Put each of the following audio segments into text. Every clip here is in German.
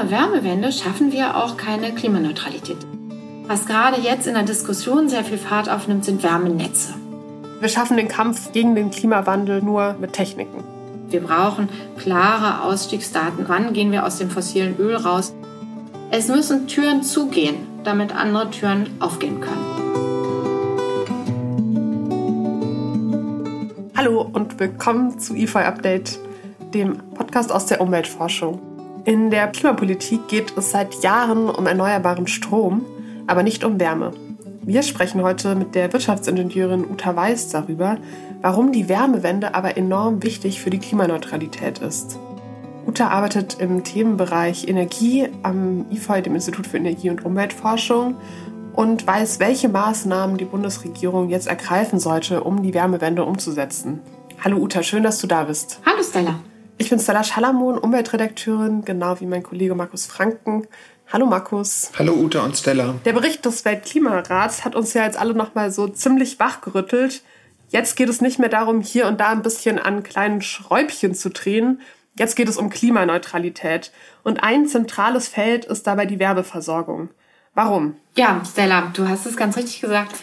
ohne Wärmewende schaffen wir auch keine Klimaneutralität. Was gerade jetzt in der Diskussion sehr viel Fahrt aufnimmt, sind Wärmenetze. Wir schaffen den Kampf gegen den Klimawandel nur mit Techniken. Wir brauchen klare Ausstiegsdaten. Wann gehen wir aus dem fossilen Öl raus? Es müssen Türen zugehen, damit andere Türen aufgehen können. Hallo und willkommen zu EFI Update, dem Podcast aus der Umweltforschung. In der Klimapolitik geht es seit Jahren um erneuerbaren Strom, aber nicht um Wärme. Wir sprechen heute mit der Wirtschaftsingenieurin Uta Weiß darüber, warum die Wärmewende aber enorm wichtig für die Klimaneutralität ist. Uta arbeitet im Themenbereich Energie am IFOI, dem Institut für Energie und Umweltforschung, und weiß, welche Maßnahmen die Bundesregierung jetzt ergreifen sollte, um die Wärmewende umzusetzen. Hallo Uta, schön, dass du da bist. Hallo Stella. Ich bin Stella Schalamon, Umweltredakteurin, genau wie mein Kollege Markus Franken. Hallo Markus. Hallo Uta und Stella. Der Bericht des Weltklimarats hat uns ja jetzt alle nochmal so ziemlich wachgerüttelt. Jetzt geht es nicht mehr darum, hier und da ein bisschen an kleinen Schräubchen zu drehen. Jetzt geht es um Klimaneutralität. Und ein zentrales Feld ist dabei die Werbeversorgung. Warum? Ja, Stella, du hast es ganz richtig gesagt.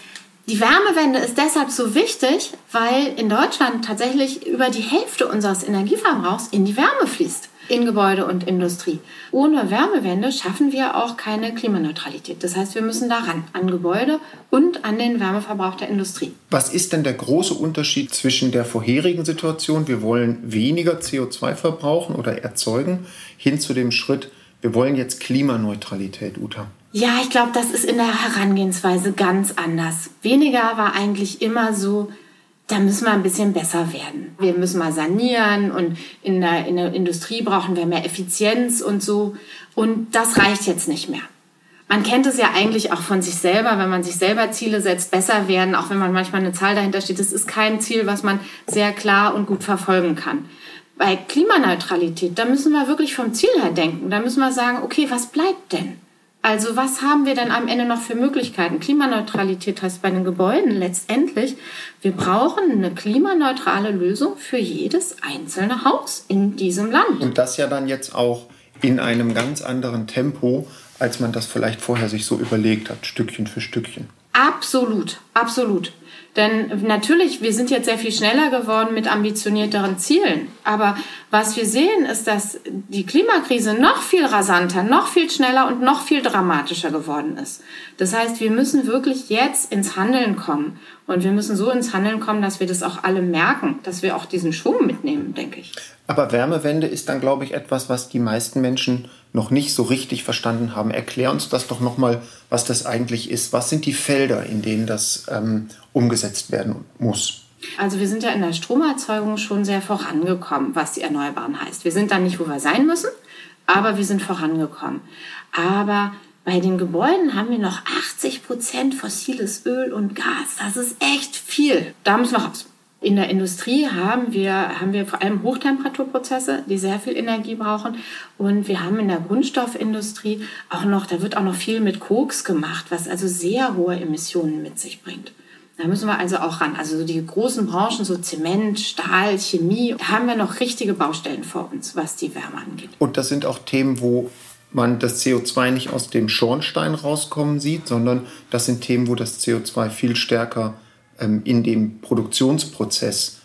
Die Wärmewende ist deshalb so wichtig, weil in Deutschland tatsächlich über die Hälfte unseres Energieverbrauchs in die Wärme fließt, in Gebäude und Industrie. Ohne Wärmewende schaffen wir auch keine Klimaneutralität. Das heißt, wir müssen daran, an Gebäude und an den Wärmeverbrauch der Industrie. Was ist denn der große Unterschied zwischen der vorherigen Situation, wir wollen weniger CO2 verbrauchen oder erzeugen, hin zu dem Schritt, wir wollen jetzt Klimaneutralität, Uta? Ja, ich glaube, das ist in der Herangehensweise ganz anders. Weniger war eigentlich immer so, da müssen wir ein bisschen besser werden. Wir müssen mal sanieren und in der, in der Industrie brauchen wir mehr Effizienz und so. Und das reicht jetzt nicht mehr. Man kennt es ja eigentlich auch von sich selber, wenn man sich selber Ziele setzt, besser werden, auch wenn man manchmal eine Zahl dahinter steht. Das ist kein Ziel, was man sehr klar und gut verfolgen kann. Bei Klimaneutralität, da müssen wir wirklich vom Ziel her denken. Da müssen wir sagen, okay, was bleibt denn? Also was haben wir denn am Ende noch für Möglichkeiten? Klimaneutralität heißt bei den Gebäuden letztendlich, wir brauchen eine klimaneutrale Lösung für jedes einzelne Haus in diesem Land. Und das ja dann jetzt auch in einem ganz anderen Tempo, als man das vielleicht vorher sich so überlegt hat, Stückchen für Stückchen. Absolut, absolut. Denn natürlich, wir sind jetzt sehr viel schneller geworden mit ambitionierteren Zielen. Aber was wir sehen, ist, dass die Klimakrise noch viel rasanter, noch viel schneller und noch viel dramatischer geworden ist. Das heißt, wir müssen wirklich jetzt ins Handeln kommen. Und wir müssen so ins Handeln kommen, dass wir das auch alle merken, dass wir auch diesen Schwung mitnehmen, denke ich. Aber Wärmewende ist dann, glaube ich, etwas, was die meisten Menschen noch nicht so richtig verstanden haben. Erklär uns das doch nochmal, was das eigentlich ist. Was sind die Felder, in denen das ähm, umgesetzt werden muss? Also wir sind ja in der Stromerzeugung schon sehr vorangekommen, was die Erneuerbaren heißt. Wir sind da nicht, wo wir sein müssen, aber wir sind vorangekommen. Aber bei den Gebäuden haben wir noch 80 Prozent fossiles Öl und Gas. Das ist echt viel. Da müssen wir raus. In der Industrie haben wir, haben wir vor allem Hochtemperaturprozesse, die sehr viel Energie brauchen. Und wir haben in der Grundstoffindustrie auch noch, da wird auch noch viel mit Koks gemacht, was also sehr hohe Emissionen mit sich bringt. Da müssen wir also auch ran. Also die großen Branchen, so Zement, Stahl, Chemie, da haben wir noch richtige Baustellen vor uns, was die Wärme angeht. Und das sind auch Themen, wo man das CO2 nicht aus dem Schornstein rauskommen sieht, sondern das sind Themen, wo das CO2 viel stärker in dem Produktionsprozess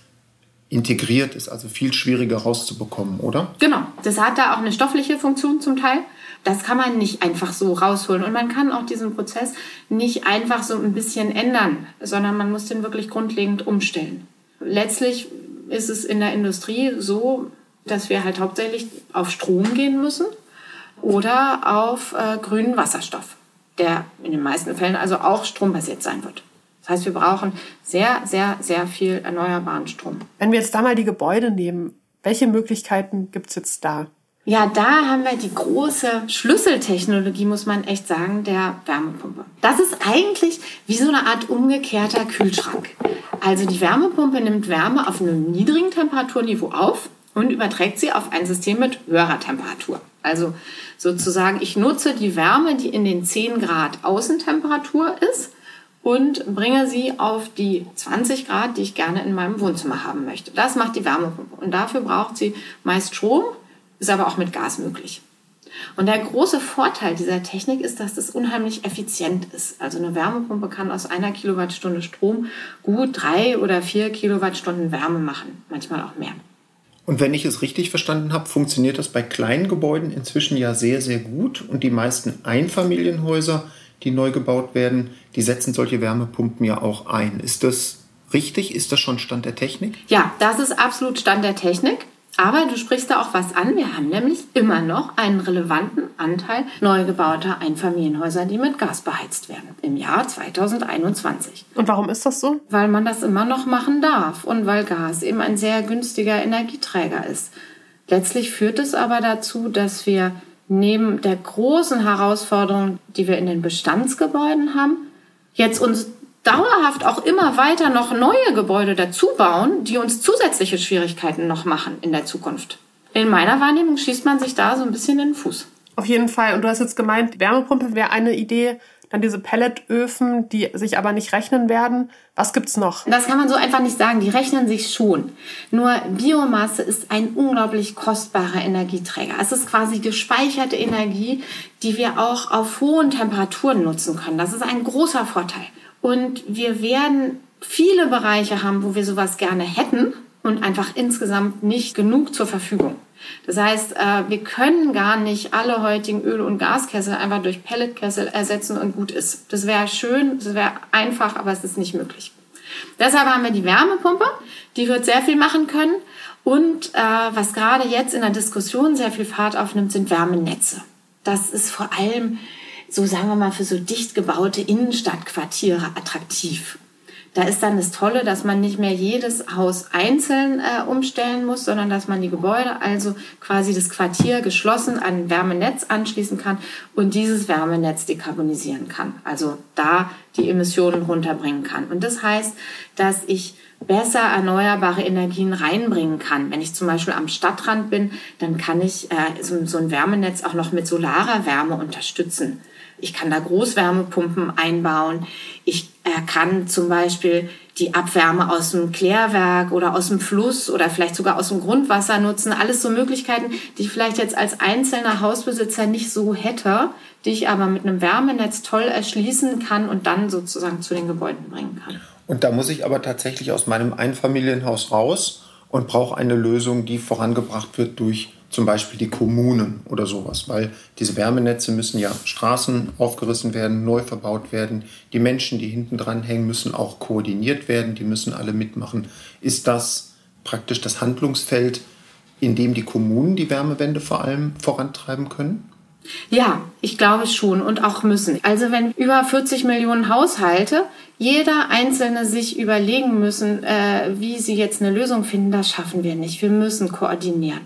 integriert ist, also viel schwieriger rauszubekommen, oder? Genau, das hat da auch eine stoffliche Funktion zum Teil. Das kann man nicht einfach so rausholen und man kann auch diesen Prozess nicht einfach so ein bisschen ändern, sondern man muss den wirklich grundlegend umstellen. Letztlich ist es in der Industrie so, dass wir halt hauptsächlich auf Strom gehen müssen oder auf äh, grünen Wasserstoff, der in den meisten Fällen also auch strombasiert sein wird. Das heißt, wir brauchen sehr, sehr, sehr viel erneuerbaren Strom. Wenn wir jetzt da mal die Gebäude nehmen, welche Möglichkeiten gibt es jetzt da? Ja, da haben wir die große Schlüsseltechnologie, muss man echt sagen, der Wärmepumpe. Das ist eigentlich wie so eine Art umgekehrter Kühlschrank. Also die Wärmepumpe nimmt Wärme auf einem niedrigen Temperaturniveau auf und überträgt sie auf ein System mit höherer Temperatur. Also sozusagen, ich nutze die Wärme, die in den 10 Grad Außentemperatur ist und bringe sie auf die 20 Grad, die ich gerne in meinem Wohnzimmer haben möchte. Das macht die Wärmepumpe. Und dafür braucht sie meist Strom, ist aber auch mit Gas möglich. Und der große Vorteil dieser Technik ist, dass es unheimlich effizient ist. Also eine Wärmepumpe kann aus einer Kilowattstunde Strom gut drei oder vier Kilowattstunden Wärme machen, manchmal auch mehr. Und wenn ich es richtig verstanden habe, funktioniert das bei kleinen Gebäuden inzwischen ja sehr, sehr gut. Und die meisten Einfamilienhäuser, die neu gebaut werden, die setzen solche Wärmepumpen ja auch ein. Ist das richtig? Ist das schon Stand der Technik? Ja, das ist absolut Stand der Technik. Aber du sprichst da auch was an. Wir haben nämlich immer noch einen relevanten Anteil neu gebauter Einfamilienhäuser, die mit Gas beheizt werden im Jahr 2021. Und warum ist das so? Weil man das immer noch machen darf und weil Gas eben ein sehr günstiger Energieträger ist. Letztlich führt es aber dazu, dass wir neben der großen Herausforderung, die wir in den Bestandsgebäuden haben, jetzt uns dauerhaft auch immer weiter noch neue Gebäude dazu bauen, die uns zusätzliche Schwierigkeiten noch machen in der Zukunft. In meiner Wahrnehmung schießt man sich da so ein bisschen in den Fuß. Auf jeden Fall. Und du hast jetzt gemeint, Wärmepumpe wäre eine Idee. Dann diese Pelletöfen, die sich aber nicht rechnen werden. Was gibt's noch? Das kann man so einfach nicht sagen. Die rechnen sich schon. Nur Biomasse ist ein unglaublich kostbarer Energieträger. Es ist quasi gespeicherte Energie, die wir auch auf hohen Temperaturen nutzen können. Das ist ein großer Vorteil. Und wir werden viele Bereiche haben, wo wir sowas gerne hätten und einfach insgesamt nicht genug zur Verfügung. Das heißt, äh, wir können gar nicht alle heutigen Öl- und Gaskessel einfach durch Pelletkessel ersetzen und gut ist. Das wäre schön, das wäre einfach, aber es ist nicht möglich. Deshalb haben wir die Wärmepumpe, die wird sehr viel machen können. Und äh, was gerade jetzt in der Diskussion sehr viel Fahrt aufnimmt, sind Wärmenetze. Das ist vor allem so sagen wir mal, für so dicht gebaute Innenstadtquartiere attraktiv. Da ist dann das Tolle, dass man nicht mehr jedes Haus einzeln äh, umstellen muss, sondern dass man die Gebäude, also quasi das Quartier geschlossen an ein Wärmenetz anschließen kann und dieses Wärmenetz dekarbonisieren kann. Also da die Emissionen runterbringen kann. Und das heißt, dass ich besser erneuerbare Energien reinbringen kann. Wenn ich zum Beispiel am Stadtrand bin, dann kann ich äh, so, so ein Wärmenetz auch noch mit solarer Wärme unterstützen. Ich kann da Großwärmepumpen einbauen. Ich äh, kann zum Beispiel die Abwärme aus dem Klärwerk oder aus dem Fluss oder vielleicht sogar aus dem Grundwasser nutzen. Alles so Möglichkeiten, die ich vielleicht jetzt als einzelner Hausbesitzer nicht so hätte, die ich aber mit einem Wärmenetz toll erschließen kann und dann sozusagen zu den Gebäuden bringen kann. Und da muss ich aber tatsächlich aus meinem Einfamilienhaus raus und brauche eine Lösung, die vorangebracht wird durch zum Beispiel die Kommunen oder sowas, weil diese Wärmenetze müssen ja Straßen aufgerissen werden, neu verbaut werden. Die Menschen, die hinten dran hängen, müssen auch koordiniert werden, die müssen alle mitmachen. Ist das praktisch das Handlungsfeld, in dem die Kommunen die Wärmewende vor allem vorantreiben können? Ja, ich glaube schon und auch müssen. Also wenn über 40 Millionen Haushalte jeder Einzelne sich überlegen müssen, äh, wie sie jetzt eine Lösung finden, das schaffen wir nicht. Wir müssen koordinieren.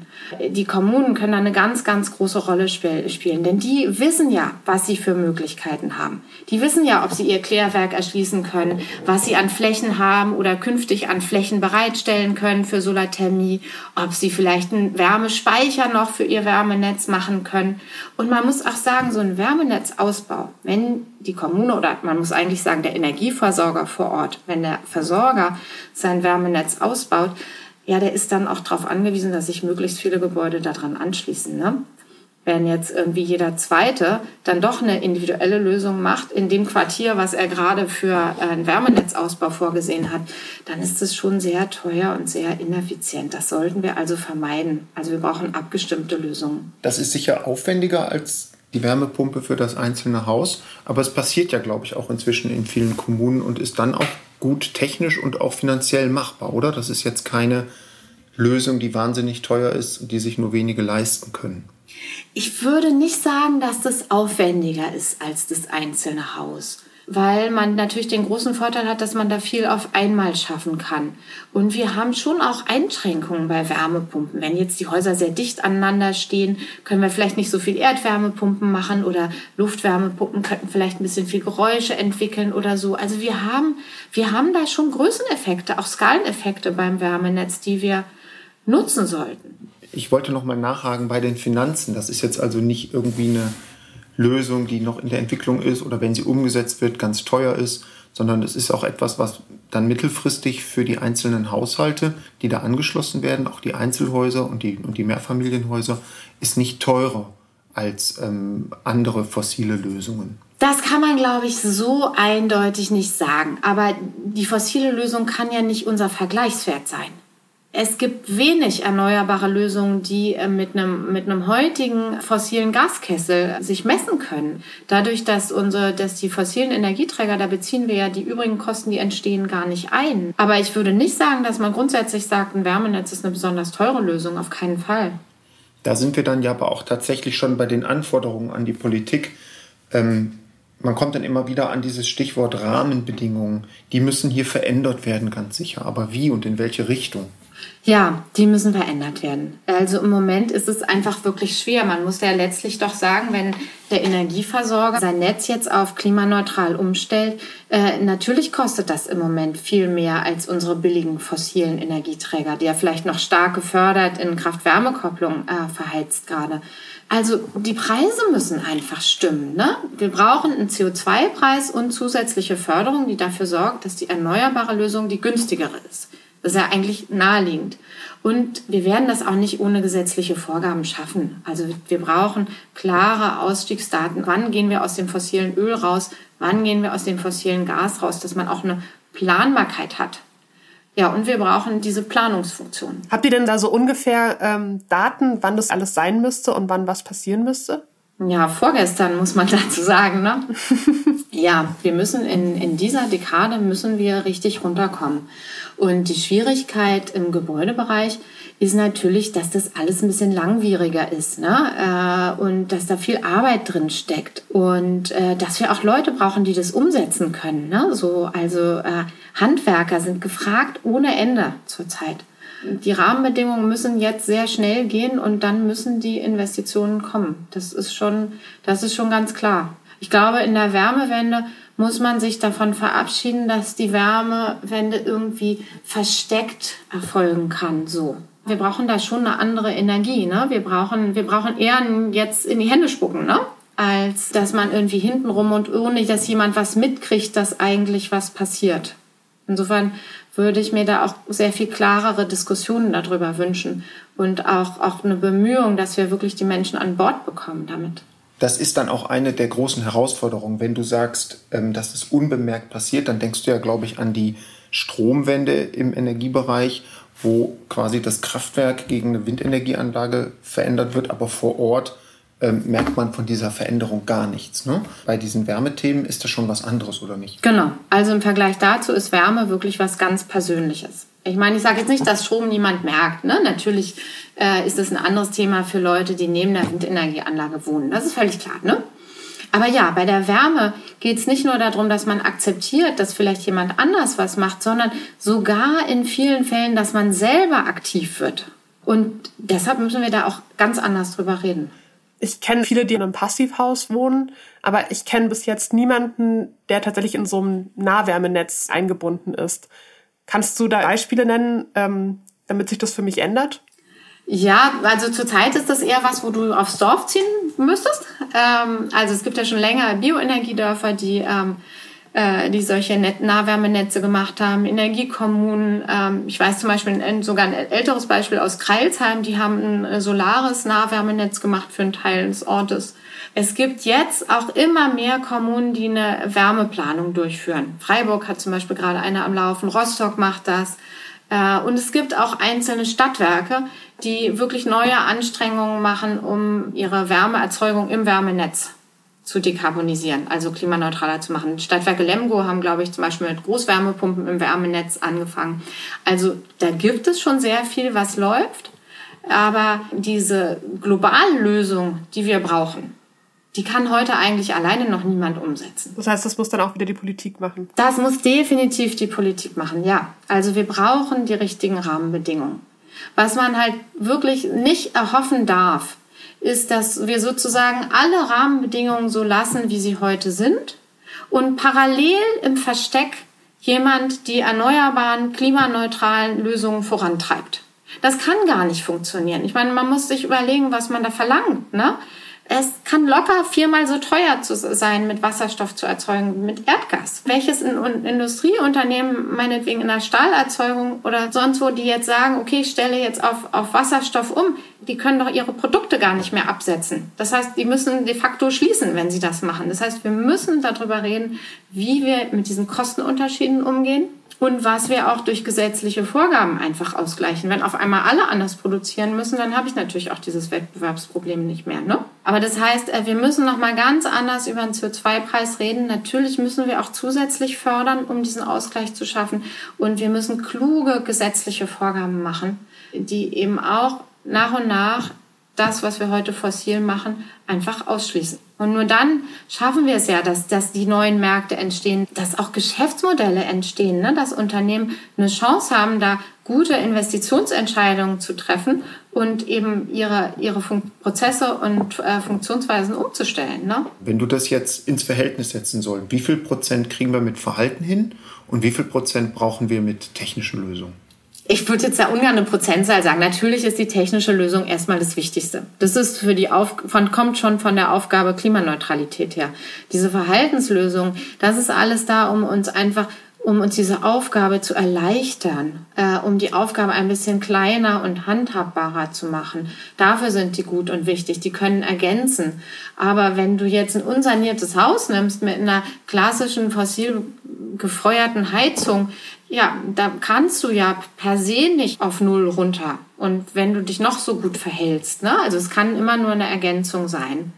Die Kommunen können da eine ganz, ganz große Rolle spielen, denn die wissen ja, was sie für Möglichkeiten haben. Die wissen ja, ob sie ihr Klärwerk erschließen können, was sie an Flächen haben oder künftig an Flächen bereitstellen können für Solarthermie, ob sie vielleicht einen Wärmespeicher noch für ihr Wärmenetz machen können. Und man muss auch sagen, so ein Wärmenetzausbau, wenn die Kommune oder man muss eigentlich sagen, der Energieversorger vor Ort, wenn der Versorger sein Wärmenetz ausbaut, ja, der ist dann auch darauf angewiesen, dass sich möglichst viele Gebäude daran anschließen. Ne? Wenn jetzt irgendwie jeder Zweite dann doch eine individuelle Lösung macht in dem Quartier, was er gerade für einen Wärmenetzausbau vorgesehen hat, dann ist es schon sehr teuer und sehr ineffizient. Das sollten wir also vermeiden. Also wir brauchen abgestimmte Lösungen. Das ist sicher aufwendiger als die Wärmepumpe für das einzelne Haus. Aber es passiert ja, glaube ich, auch inzwischen in vielen Kommunen und ist dann auch gut technisch und auch finanziell machbar, oder? Das ist jetzt keine Lösung, die wahnsinnig teuer ist und die sich nur wenige leisten können. Ich würde nicht sagen, dass das aufwendiger ist als das einzelne Haus weil man natürlich den großen Vorteil hat, dass man da viel auf einmal schaffen kann. Und wir haben schon auch Einschränkungen bei Wärmepumpen. Wenn jetzt die Häuser sehr dicht aneinander stehen, können wir vielleicht nicht so viel Erdwärmepumpen machen oder Luftwärmepumpen könnten vielleicht ein bisschen viel Geräusche entwickeln oder so. Also wir haben, wir haben da schon Größeneffekte, auch Skaleneffekte beim Wärmenetz, die wir nutzen sollten. Ich wollte noch mal nachhaken bei den Finanzen. Das ist jetzt also nicht irgendwie eine Lösung, die noch in der Entwicklung ist oder wenn sie umgesetzt wird, ganz teuer ist, sondern es ist auch etwas, was dann mittelfristig für die einzelnen Haushalte, die da angeschlossen werden, auch die Einzelhäuser und die, und die Mehrfamilienhäuser, ist nicht teurer als ähm, andere fossile Lösungen? Das kann man, glaube ich, so eindeutig nicht sagen. Aber die fossile Lösung kann ja nicht unser Vergleichswert sein. Es gibt wenig erneuerbare Lösungen, die äh, mit einem, mit einem heutigen fossilen Gaskessel sich messen können. Dadurch, dass unsere, dass die fossilen Energieträger, da beziehen wir ja die übrigen Kosten, die entstehen, gar nicht ein. Aber ich würde nicht sagen, dass man grundsätzlich sagt, ein Wärmenetz ist eine besonders teure Lösung. Auf keinen Fall. Da sind wir dann ja aber auch tatsächlich schon bei den Anforderungen an die Politik. Ähm, man kommt dann immer wieder an dieses Stichwort Rahmenbedingungen. Die müssen hier verändert werden, ganz sicher. Aber wie und in welche Richtung? Ja, die müssen verändert werden. Also im Moment ist es einfach wirklich schwer. Man muss ja letztlich doch sagen, wenn der Energieversorger sein Netz jetzt auf klimaneutral umstellt, äh, natürlich kostet das im Moment viel mehr als unsere billigen fossilen Energieträger, die ja vielleicht noch stark gefördert in Kraft-Wärme-Kopplung äh, verheizt gerade. Also die Preise müssen einfach stimmen. Ne? Wir brauchen einen CO2-Preis und zusätzliche Förderung, die dafür sorgt, dass die erneuerbare Lösung die günstigere ist. Das ist ja eigentlich naheliegend. Und wir werden das auch nicht ohne gesetzliche Vorgaben schaffen. Also wir brauchen klare Ausstiegsdaten. Wann gehen wir aus dem fossilen Öl raus? Wann gehen wir aus dem fossilen Gas raus? Dass man auch eine Planbarkeit hat. Ja, und wir brauchen diese Planungsfunktion. Habt ihr denn da so ungefähr ähm, Daten, wann das alles sein müsste und wann was passieren müsste? Ja, vorgestern muss man dazu sagen, ne? ja, wir müssen in, in dieser Dekade müssen wir richtig runterkommen. Und die Schwierigkeit im Gebäudebereich ist natürlich, dass das alles ein bisschen langwieriger ist ne? Äh, und dass da viel Arbeit drin steckt und äh, dass wir auch Leute brauchen, die das umsetzen können. Ne? So, also äh, Handwerker sind gefragt ohne Ende zurzeit. Die Rahmenbedingungen müssen jetzt sehr schnell gehen und dann müssen die Investitionen kommen. Das ist schon, das ist schon ganz klar. Ich glaube, in der Wärmewende muss man sich davon verabschieden, dass die Wärmewende irgendwie versteckt erfolgen kann, so. Wir brauchen da schon eine andere Energie, ne? Wir brauchen, wir brauchen eher jetzt in die Hände spucken, ne? Als dass man irgendwie hintenrum und ohne, dass jemand was mitkriegt, dass eigentlich was passiert. Insofern würde ich mir da auch sehr viel klarere Diskussionen darüber wünschen und auch, auch eine Bemühung, dass wir wirklich die Menschen an Bord bekommen damit das ist dann auch eine der großen Herausforderungen. Wenn du sagst, ähm, dass es unbemerkt passiert, dann denkst du ja, glaube ich, an die Stromwende im Energiebereich, wo quasi das Kraftwerk gegen eine Windenergieanlage verändert wird, aber vor Ort ähm, merkt man von dieser Veränderung gar nichts. Ne? Bei diesen Wärmethemen ist das schon was anderes, oder nicht? Genau. Also im Vergleich dazu ist Wärme wirklich was ganz Persönliches. Ich meine, ich sage jetzt nicht, dass Strom niemand merkt. Ne? Natürlich äh, ist das ein anderes Thema für Leute, die neben der Windenergieanlage wohnen. Das ist völlig klar. Ne? Aber ja, bei der Wärme geht es nicht nur darum, dass man akzeptiert, dass vielleicht jemand anders was macht, sondern sogar in vielen Fällen, dass man selber aktiv wird. Und deshalb müssen wir da auch ganz anders drüber reden. Ich kenne viele, die in einem Passivhaus wohnen, aber ich kenne bis jetzt niemanden, der tatsächlich in so einem Nahwärmenetz eingebunden ist. Kannst du da Beispiele nennen, ähm, damit sich das für mich ändert? Ja, also zurzeit ist das eher was, wo du aufs Dorf ziehen müsstest. Ähm, also es gibt ja schon länger Bioenergiedörfer, die, ähm, äh, die solche Net Nahwärmenetze gemacht haben, Energiekommunen. Ähm, ich weiß zum Beispiel ein, sogar ein älteres Beispiel aus Kreilsheim, die haben ein solares Nahwärmenetz gemacht für einen Teil des Ortes. Es gibt jetzt auch immer mehr Kommunen, die eine Wärmeplanung durchführen. Freiburg hat zum Beispiel gerade eine am Laufen, Rostock macht das. Äh, und es gibt auch einzelne Stadtwerke, die wirklich neue Anstrengungen machen, um ihre Wärmeerzeugung im Wärmenetz zu dekarbonisieren, also klimaneutraler zu machen. Stadtwerke Lemgo haben, glaube ich, zum Beispiel mit Großwärmepumpen im Wärmenetz angefangen. Also da gibt es schon sehr viel, was läuft. Aber diese globale Lösung, die wir brauchen, die kann heute eigentlich alleine noch niemand umsetzen. Das heißt, das muss dann auch wieder die Politik machen. Das muss definitiv die Politik machen, ja. Also wir brauchen die richtigen Rahmenbedingungen. Was man halt wirklich nicht erhoffen darf, ist, dass wir sozusagen alle Rahmenbedingungen so lassen, wie sie heute sind und parallel im Versteck jemand die erneuerbaren, klimaneutralen Lösungen vorantreibt. Das kann gar nicht funktionieren. Ich meine, man muss sich überlegen, was man da verlangt. Ne? Es kann locker viermal so teuer zu sein, mit Wasserstoff zu erzeugen, mit Erdgas. Welches Industrieunternehmen, meinetwegen in der Stahlerzeugung oder sonst wo, die jetzt sagen, okay, ich stelle jetzt auf, auf Wasserstoff um, die können doch ihre Produkte gar nicht mehr absetzen. Das heißt, die müssen de facto schließen, wenn sie das machen. Das heißt, wir müssen darüber reden, wie wir mit diesen Kostenunterschieden umgehen und was wir auch durch gesetzliche Vorgaben einfach ausgleichen. Wenn auf einmal alle anders produzieren müssen, dann habe ich natürlich auch dieses Wettbewerbsproblem nicht mehr. Ne? Aber das heißt, äh, wir müssen noch mal ganz anders über den CO2-Preis reden. Natürlich müssen wir auch zusätzlich fördern, um diesen Ausgleich zu schaffen. Und wir müssen kluge gesetzliche Vorgaben machen, die eben auch nach und nach das, was wir heute fossil machen, einfach ausschließen. Und nur dann schaffen wir es ja, dass, dass die neuen Märkte entstehen, dass auch Geschäftsmodelle entstehen, ne? dass Unternehmen eine Chance haben, da gute Investitionsentscheidungen zu treffen und eben ihre, ihre Fun Prozesse und äh, Funktionsweisen umzustellen. Ne? Wenn du das jetzt ins Verhältnis setzen sollst, wie viel Prozent kriegen wir mit Verhalten hin und wie viel Prozent brauchen wir mit technischen Lösungen? Ich würde jetzt da ungern eine Prozentzahl sagen. Natürlich ist die technische Lösung erstmal das Wichtigste. Das ist für die Auf von, kommt schon von der Aufgabe Klimaneutralität her. Diese Verhaltenslösung, das ist alles da, um uns einfach um uns diese Aufgabe zu erleichtern, äh, um die Aufgabe ein bisschen kleiner und handhabbarer zu machen. Dafür sind die gut und wichtig. Die können ergänzen. Aber wenn du jetzt ein unsaniertes Haus nimmst mit einer klassischen fossil gefeuerten Heizung, ja, da kannst du ja per se nicht auf Null runter. Und wenn du dich noch so gut verhältst, ne? Also es kann immer nur eine Ergänzung sein.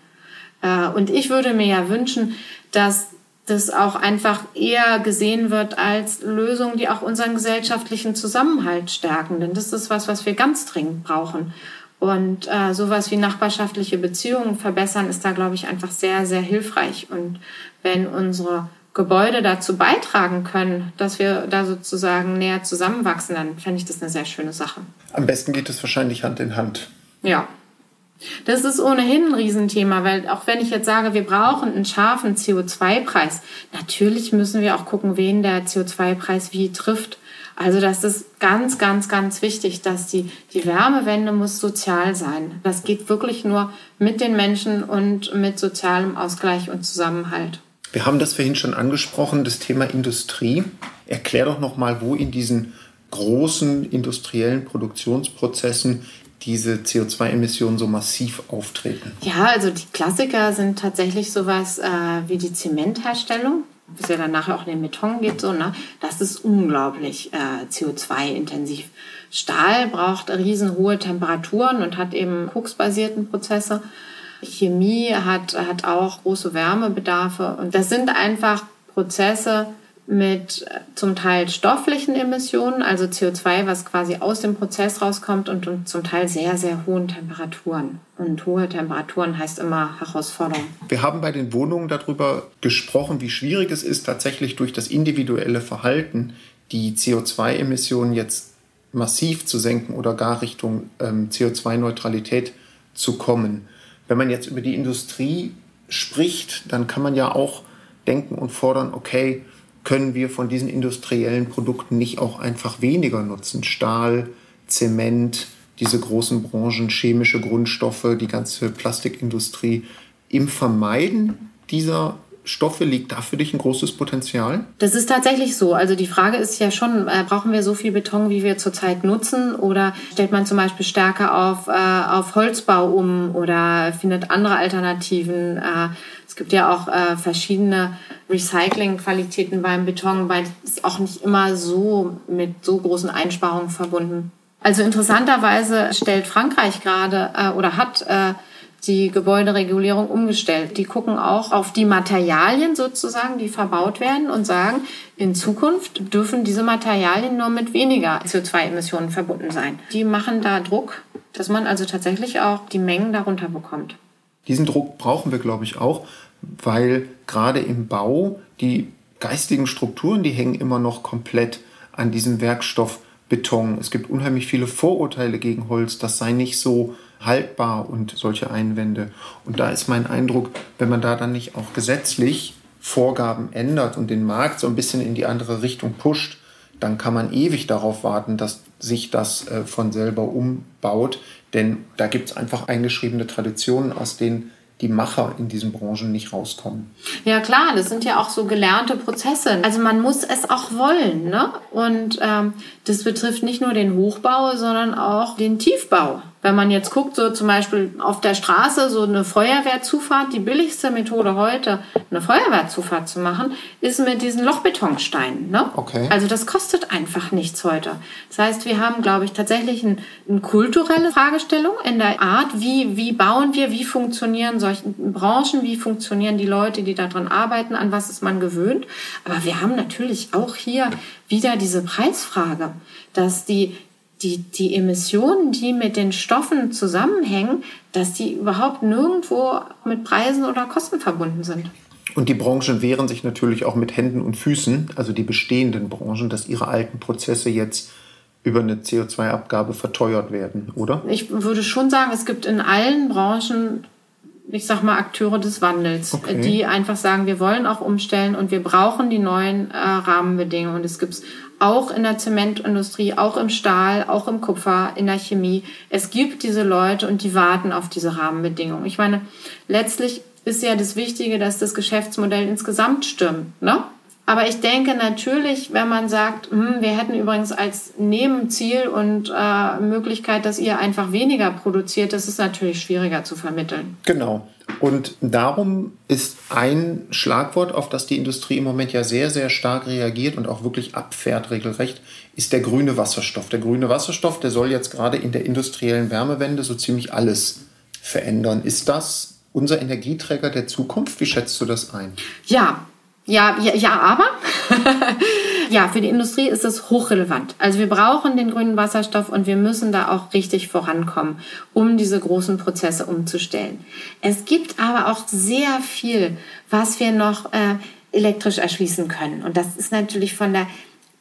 Äh, und ich würde mir ja wünschen, dass das auch einfach eher gesehen wird als Lösung, die auch unseren gesellschaftlichen Zusammenhalt stärken. Denn das ist was, was wir ganz dringend brauchen. Und äh, sowas wie nachbarschaftliche Beziehungen verbessern ist da, glaube ich, einfach sehr, sehr hilfreich. Und wenn unsere Gebäude dazu beitragen können, dass wir da sozusagen näher zusammenwachsen, dann fände ich das eine sehr schöne Sache. Am besten geht es wahrscheinlich Hand in Hand. Ja. Das ist ohnehin ein Riesenthema, weil auch wenn ich jetzt sage, wir brauchen einen scharfen CO2-Preis, natürlich müssen wir auch gucken, wen der CO2-Preis wie trifft. Also das ist ganz, ganz, ganz wichtig, dass die, die Wärmewende muss sozial sein. Das geht wirklich nur mit den Menschen und mit sozialem Ausgleich und Zusammenhalt. Wir haben das vorhin schon angesprochen, das Thema Industrie. Erklär doch noch mal, wo in diesen großen industriellen Produktionsprozessen diese CO2-Emissionen so massiv auftreten. Ja, also die Klassiker sind tatsächlich sowas äh, wie die Zementherstellung, was ja dann nachher auch in den Beton geht. So, ne? Das ist unglaublich äh, CO2-intensiv. Stahl braucht riesenhohe Temperaturen und hat eben koksbasierten Prozesse. Chemie hat, hat auch große Wärmebedarfe. Und das sind einfach Prozesse mit zum Teil stofflichen Emissionen, also CO2, was quasi aus dem Prozess rauskommt und, und zum Teil sehr, sehr hohen Temperaturen. Und hohe Temperaturen heißt immer Herausforderung. Wir haben bei den Wohnungen darüber gesprochen, wie schwierig es ist, tatsächlich durch das individuelle Verhalten die CO2-Emissionen jetzt massiv zu senken oder gar Richtung ähm, CO2-Neutralität zu kommen. Wenn man jetzt über die Industrie spricht, dann kann man ja auch denken und fordern, okay, können wir von diesen industriellen Produkten nicht auch einfach weniger nutzen? Stahl, Zement, diese großen Branchen, chemische Grundstoffe, die ganze Plastikindustrie. Im Vermeiden dieser Stoffe liegt da für dich ein großes Potenzial? Das ist tatsächlich so. Also die Frage ist ja schon, äh, brauchen wir so viel Beton, wie wir zurzeit nutzen? Oder stellt man zum Beispiel stärker auf, äh, auf Holzbau um oder findet andere Alternativen? Äh, gibt ja auch äh, verschiedene Recycling-Qualitäten beim Beton, weil es auch nicht immer so mit so großen Einsparungen verbunden. Also interessanterweise stellt Frankreich gerade äh, oder hat äh, die Gebäuderegulierung umgestellt. Die gucken auch auf die Materialien sozusagen, die verbaut werden und sagen, in Zukunft dürfen diese Materialien nur mit weniger CO2-Emissionen verbunden sein. Die machen da Druck, dass man also tatsächlich auch die Mengen darunter bekommt. Diesen Druck brauchen wir, glaube ich, auch, weil gerade im Bau die geistigen Strukturen, die hängen immer noch komplett an diesem Werkstoff Beton. Es gibt unheimlich viele Vorurteile gegen Holz, das sei nicht so haltbar und solche Einwände. Und da ist mein Eindruck, wenn man da dann nicht auch gesetzlich Vorgaben ändert und den Markt so ein bisschen in die andere Richtung pusht, dann kann man ewig darauf warten, dass sich das äh, von selber umbaut. Denn da gibt es einfach eingeschriebene Traditionen, aus denen die Macher in diesen Branchen nicht rauskommen. Ja klar, das sind ja auch so gelernte Prozesse. Also man muss es auch wollen. Ne? Und ähm, das betrifft nicht nur den Hochbau, sondern auch den Tiefbau. Wenn man jetzt guckt, so zum Beispiel auf der Straße so eine Feuerwehrzufahrt, die billigste Methode heute, eine Feuerwehrzufahrt zu machen, ist mit diesen Lochbetonsteinen. Ne? Okay. Also das kostet einfach nichts heute. Das heißt, wir haben, glaube ich, tatsächlich ein, eine kulturelle Fragestellung in der Art, wie, wie bauen wir, wie funktionieren solche Branchen, wie funktionieren die Leute, die daran arbeiten, an was ist man gewöhnt. Aber wir haben natürlich auch hier wieder diese Preisfrage, dass die die, die Emissionen, die mit den Stoffen zusammenhängen, dass die überhaupt nirgendwo mit Preisen oder Kosten verbunden sind. Und die Branchen wehren sich natürlich auch mit Händen und Füßen, also die bestehenden Branchen, dass ihre alten Prozesse jetzt über eine CO2-Abgabe verteuert werden, oder? Ich würde schon sagen, es gibt in allen Branchen, ich sag mal, Akteure des Wandels, Okay. die einfach sagen, wir wollen auch umstellen und wir brauchen die neuen äh, Rahmenbedingungen. Und es gibt auch in der Zementindustrie, auch im Stahl, auch im Kupfer, in der Chemie. Es gibt diese Leute und die warten auf diese Rahmenbedingungen. Ich meine, letztlich ist ja das Wichtige, dass das Geschäftsmodell insgesamt stimmt. Ne? Aber ich denke natürlich, wenn man sagt, hm, wir hätten übrigens als Nebenziel und äh, Möglichkeit, dass ihr einfach weniger produziert, das ist natürlich schwieriger zu vermitteln. Genau. Und darum ist ein Schlagwort, auf das die Industrie im Moment ja sehr, sehr stark reagiert und auch wirklich abfährt regelrecht, ist der grüne Wasserstoff. Der grüne Wasserstoff, der soll jetzt gerade in der industriellen Wärmewende so ziemlich alles verändern. Ist das unser Energieträger der Zukunft? Wie schätzt du das ein? Ja, ja, ja, ja, aber ja, für die Industrie ist es hochrelevant. Also wir brauchen den grünen Wasserstoff und wir müssen da auch richtig vorankommen, um diese großen Prozesse umzustellen. Es gibt aber auch sehr viel, was wir noch äh, elektrisch erschließen können. Und das ist natürlich von der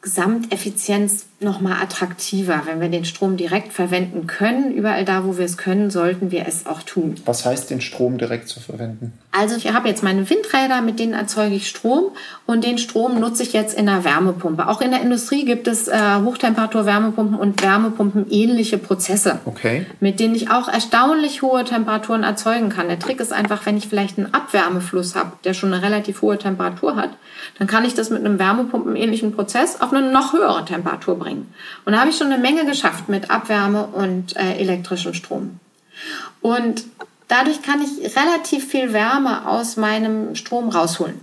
Gesamteffizienz nochmal attraktiver. Wenn wir den Strom direkt verwenden können, überall da, wo wir es können, sollten wir es auch tun. Was heißt, den Strom direkt zu verwenden? Also ich habe jetzt meine Windräder, mit denen erzeuge ich Strom und den Strom nutze ich jetzt in der Wärmepumpe. Auch in der Industrie gibt es äh, Hochtemperatur-Wärmepumpen und Wärmepumpen ähnliche Prozesse, Okay. mit denen ich auch erstaunlich hohe Temperaturen erzeugen kann. Der Trick ist einfach, wenn ich vielleicht einen Abwärmefluss habe, der schon eine relativ hohe Temperatur hat, dann kann ich das mit einem Wärmepumpenähnlichen Prozess auf eine noch höhere Temperatur bringen. Und da habe ich schon eine Menge geschafft mit Abwärme und äh, elektrischem Strom. Und dadurch kann ich relativ viel Wärme aus meinem Strom rausholen.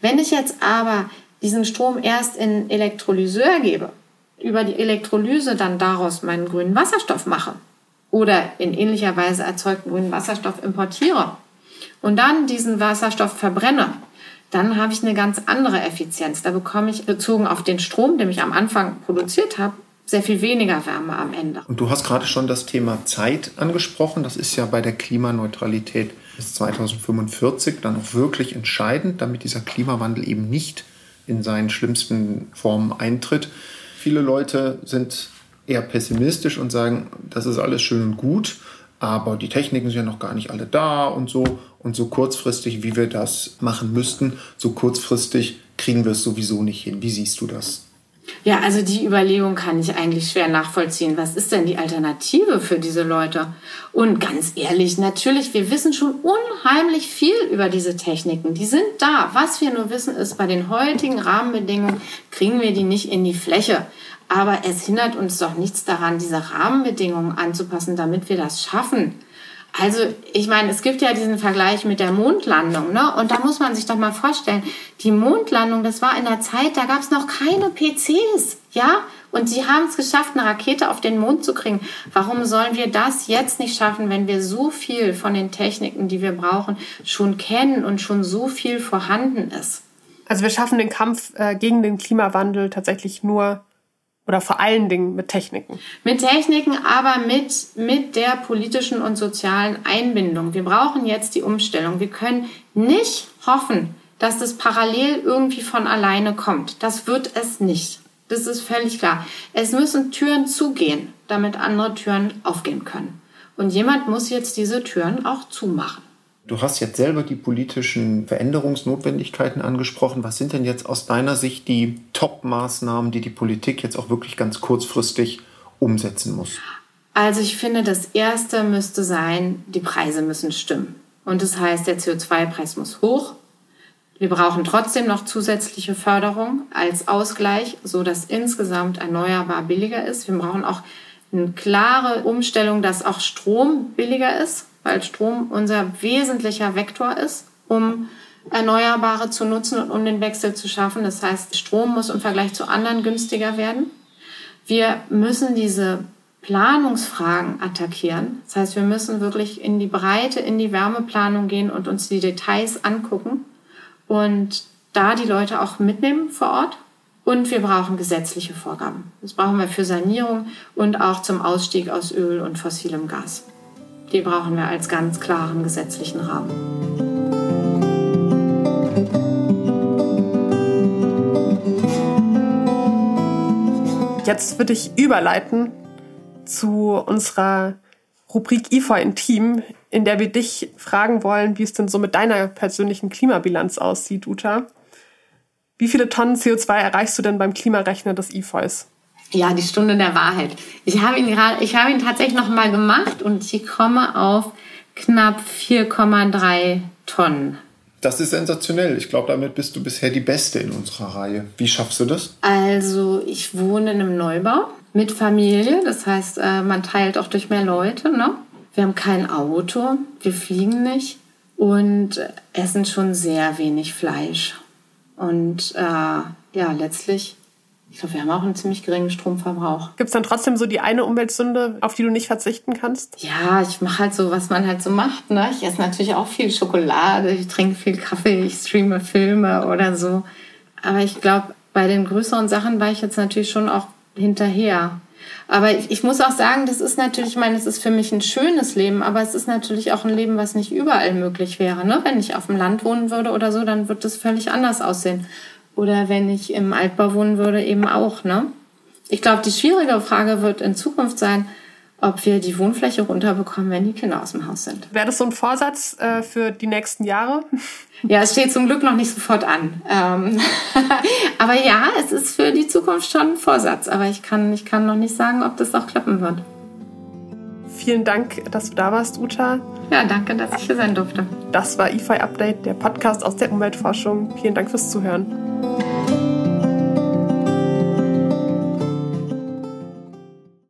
Wenn ich jetzt aber diesen Strom erst in Elektrolyseur gebe, über die Elektrolyse dann daraus meinen grünen Wasserstoff mache oder in ähnlicher Weise erzeugten grünen Wasserstoff importiere und dann diesen Wasserstoff verbrenne, dann habe ich eine ganz andere Effizienz. Da bekomme ich bezogen auf den Strom, den ich am Anfang produziert habe, sehr viel weniger Wärme am Ende. Und du hast gerade schon das Thema Zeit angesprochen. Das ist ja bei der Klimaneutralität bis 2045 dann auch wirklich entscheidend, damit dieser Klimawandel eben nicht in seinen schlimmsten Formen eintritt. Viele Leute sind eher pessimistisch und sagen, das ist alles schön und gut, aber die Techniken sind ja noch gar nicht alle da und so. Und so kurzfristig, wie wir das machen müssten, so kurzfristig kriegen wir es sowieso nicht hin. Wie siehst du das? Ja, also die Überlegung kann ich eigentlich schwer nachvollziehen. Was ist denn die Alternative für diese Leute? Und ganz ehrlich, natürlich, wir wissen schon unheimlich viel über diese Techniken. Die sind da. Was wir nur wissen ist, bei den heutigen Rahmenbedingungen kriegen wir die nicht in die Fläche. Aber es hindert uns doch nichts daran, diese Rahmenbedingungen anzupassen, damit wir das schaffen. Also, ich meine, es gibt ja diesen Vergleich mit der Mondlandung, ne? Und da muss man sich doch mal vorstellen, die Mondlandung, das war in der Zeit, da gab es noch keine PCs, ja? Und sie haben es geschafft, eine Rakete auf den Mond zu kriegen. Warum sollen wir das jetzt nicht schaffen, wenn wir so viel von den Techniken, die wir brauchen, schon kennen und schon so viel vorhanden ist? Also wir schaffen den Kampf äh, gegen den Klimawandel tatsächlich nur oder vor allen Dingen mit Techniken. Mit Techniken, aber mit, mit der politischen und sozialen Einbindung. Wir brauchen jetzt die Umstellung. Wir können nicht hoffen, dass das parallel irgendwie von alleine kommt. Das wird es nicht. Das ist völlig klar. Es müssen Türen zugehen, damit andere Türen aufgehen können. Und jemand muss jetzt diese Türen auch zumachen. Du hast jetzt selber die politischen Veränderungsnotwendigkeiten angesprochen. Was sind denn jetzt aus deiner Sicht die Top-Maßnahmen, die die Politik jetzt auch wirklich ganz kurzfristig umsetzen muss? Also ich finde, das Erste müsste sein, die Preise müssen stimmen. Und das heißt, der CO2-Preis muss hoch. Wir brauchen trotzdem noch zusätzliche Förderung als Ausgleich, so dass insgesamt erneuerbar billiger ist. Wir brauchen auch eine klare Umstellung, dass auch Strom billiger ist, weil Strom unser wesentlicher Vektor ist, um Erneuerbare zu nutzen und um den Wechsel zu schaffen. Das heißt, Strom muss im Vergleich zu anderen günstiger werden. Wir müssen diese Planungsfragen attackieren. Das heißt, wir müssen wirklich in die Breite, in die Wärmeplanung gehen und uns die Details angucken und da die Leute auch mitnehmen vor Ort. Und wir brauchen gesetzliche Vorgaben. Das brauchen wir für Sanierung und auch zum Ausstieg aus Öl und fossilem Gas. Die brauchen wir als ganz klaren gesetzlichen Rahmen. Jetzt würde ich überleiten zu unserer Rubrik IFA Intim, in der wir dich fragen wollen, wie es denn so mit deiner persönlichen Klimabilanz aussieht, Uta. Wie viele Tonnen CO2 erreichst du denn beim Klimarechner des IFOIs? Ja, die Stunde der Wahrheit. Ich habe ihn gerade, ich habe ihn tatsächlich noch mal gemacht und ich komme auf knapp 4,3 Tonnen. Das ist sensationell. Ich glaube, damit bist du bisher die Beste in unserer Reihe. Wie schaffst du das? Also, ich wohne in einem Neubau mit Familie. Das heißt, äh, man teilt auch durch mehr Leute. Ne? Wir haben kein Auto, wir fliegen nicht und essen schon sehr wenig Fleisch. Und äh, ja, letztlich ich glaube, wir haben auch einen ziemlich geringen Stromverbrauch. Gibt es dann trotzdem so die eine Umweltsünde, auf die du nicht verzichten kannst? Ja, ich mache halt so, was man halt so macht. Ne? Ich esse natürlich auch viel Schokolade, ich trinke viel Kaffee, ich streame Filme oder so. Aber ich glaube, bei den größeren Sachen war ich jetzt natürlich schon auch hinterher. Aber ich, ich, muss auch sagen, das ist natürlich, ich meine, es ist für mich ein schönes Leben, aber es ist natürlich auch ein Leben, was nicht überall möglich wäre. Ne? Wenn ich auf dem Land wohnen würde oder so, dann wird das völlig anders aussehen. Oder wenn ich im Altbau wohnen würde, eben auch. Ne? Ich glaube, die schwierige Frage wird in Zukunft sein, ob wir die Wohnfläche runterbekommen, wenn die Kinder aus dem Haus sind. Wäre das so ein Vorsatz äh, für die nächsten Jahre? Ja, es steht zum Glück noch nicht sofort an. Ähm aber ja, es ist für die Zukunft schon ein Vorsatz. Aber ich kann, ich kann noch nicht sagen, ob das auch klappen wird. Vielen Dank, dass du da warst, Uta. Ja, danke, dass ich hier sein durfte. Das war EFI Update, der Podcast aus der Umweltforschung. Vielen Dank fürs Zuhören.